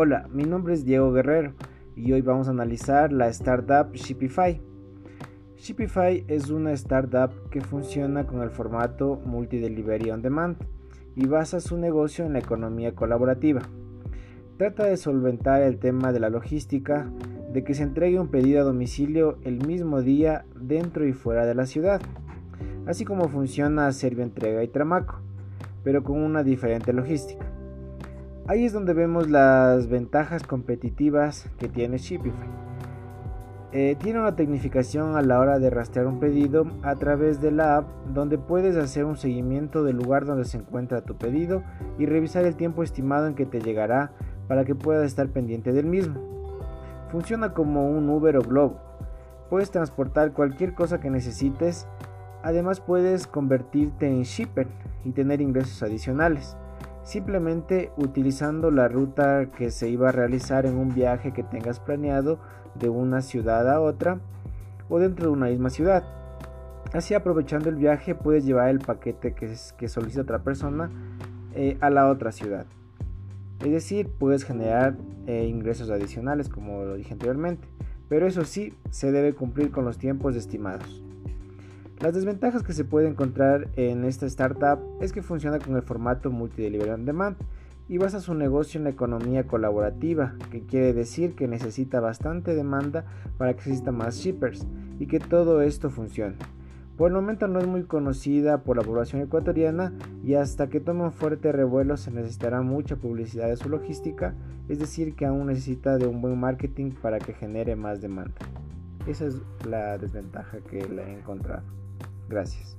Hola, mi nombre es Diego Guerrero y hoy vamos a analizar la startup Shipify. Shipify es una startup que funciona con el formato Multi-Delivery on Demand y basa su negocio en la economía colaborativa. Trata de solventar el tema de la logística, de que se entregue un pedido a domicilio el mismo día dentro y fuera de la ciudad, así como funciona Servio Entrega y Tramaco, pero con una diferente logística. Ahí es donde vemos las ventajas competitivas que tiene Shipify. Eh, tiene una tecnificación a la hora de rastrear un pedido a través de la app donde puedes hacer un seguimiento del lugar donde se encuentra tu pedido y revisar el tiempo estimado en que te llegará para que puedas estar pendiente del mismo. Funciona como un Uber o Globo. Puedes transportar cualquier cosa que necesites. Además puedes convertirte en shipper y tener ingresos adicionales simplemente utilizando la ruta que se iba a realizar en un viaje que tengas planeado de una ciudad a otra o dentro de una misma ciudad. Así aprovechando el viaje puedes llevar el paquete que, solicita otra persona eh, a la otra ciudad. Es decir, puedes generar eh, ingresos adicionales como lo dije anteriormente, pero eso sí, se debe cumplir con los tiempos estimados. Las desventajas que se puede encontrar en esta startup es que funciona con el formato multi-delivery on demand y basa su negocio en la economía colaborativa, que quiere decir que necesita bastante demanda para que exista más shippers y que todo esto funcione. Por el momento no es muy conocida por la población ecuatoriana y hasta que tome un fuerte revuelo se necesitará mucha publicidad de su logística, es decir que aún necesita de un buen marketing para que genere más demanda. Esa es la desventaja que le he encontrado. Gracias.